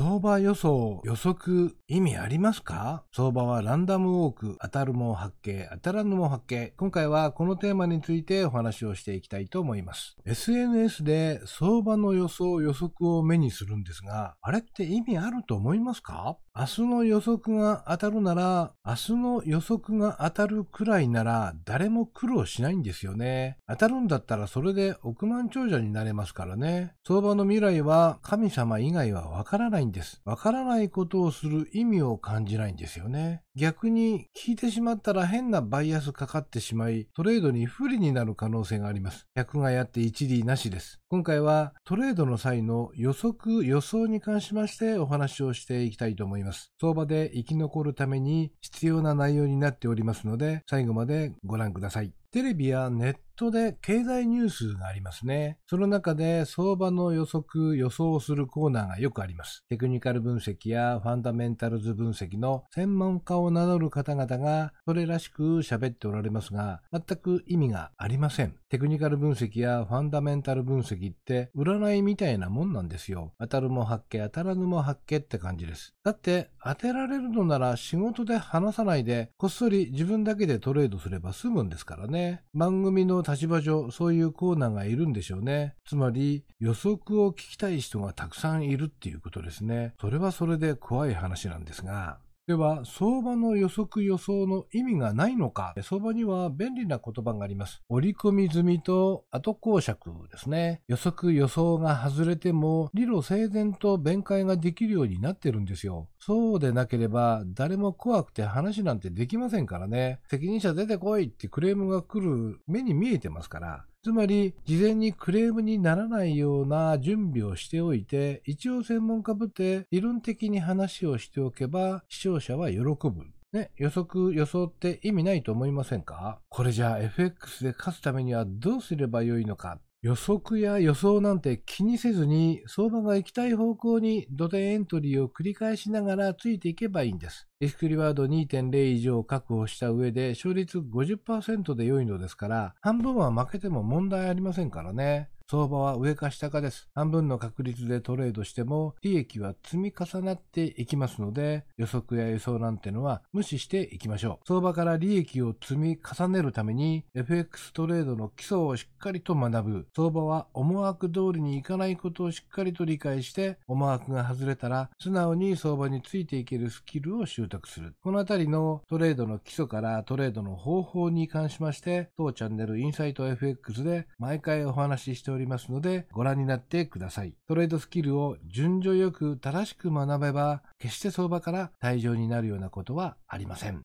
相場予想、予測、意味ありますか？相場はランダムウォーク、当たるも発見、当たらぬも発見。今回はこのテーマについてお話をしていきたいと思います。SNS で相場の予想、予測を目にするんですが、あれって意味あると思いますか？明日の予測が当たるなら、明日の予測が当たるくらいなら誰も苦労しないんですよね。当たるんだったらそれで億万長者になれますからね。相場の未来は神様以外はわからないんです。わからないことをする意味を感じないんですよね。逆に聞いてしまったら変なバイアスかかってしまい、トレードに不利になる可能性があります。客がやって一理なしです。今回はトレードの際の予測、予想に関しましてお話をしていきたいと思います。相場で生き残るために必要な内容になっておりますので、最後までご覧ください。テレビやネットで経済ニュースがありますね。その中で相場の予測、予想するコーナーがよくあります。テクニカル分析やファンダメンタルズ分析の専門家を名乗る方々がそれらしく喋っておられますが、全く意味がありません。テクニカル分析やファンダメンタル分析って占いみたいなもんなんですよ。当たるも発見、当たらぬも発見って感じです。だって当てられるのなら仕事で話さないでこっそり自分だけでトレードすれば済むんですからね。ね。番組の立場上、そういうコーナーがいるんでしょうね。つまり、予測を聞きたい人がたくさんいるっていうことですね。それはそれで怖い話なんですが。では、相場の予測予想の意味がないのか。相場には便利な言葉があります。折り込み済みと後公釈ですね。予測予想が外れても、理路整然と弁解ができるようになってるんですよ。そうでなければ、誰も怖くて話なんてできませんからね。責任者出てこいってクレームが来る目に見えてますから。つまり、事前にクレームにならないような準備をしておいて、一応専門家ぶって理論的に話をしておけば、視聴者は喜ぶ。ね、予測、予想って意味ないと思いませんか？これじゃあ FX で勝つためにはどうすればよいのか？予測や予想なんて気にせずに、相場が行きたい方向に土手エントリーを繰り返しながらついていけばいいんです。リスクリワード2.0以上確保した上で、勝率50%で良いのですから、半分は負けても問題ありませんからね。相場は上か下かです。半分の確率でトレードしても、利益は積み重なっていきますので、予測や予想なんてのは無視していきましょう。相場から利益を積み重ねるために、FX トレードの基礎をしっかりと学ぶ。相場は思惑通りにいかないことをしっかりと理解して、思惑が外れたら、素直に相場についていけるスキルを習得する。このあたりのトレードの基礎からトレードの方法に関しまして、当チャンネルインサイト FX で毎回お話ししております。りますので、ご覧になってください。トレードスキルを順序よく正しく学べば、決して相場から退場になるようなことはありません。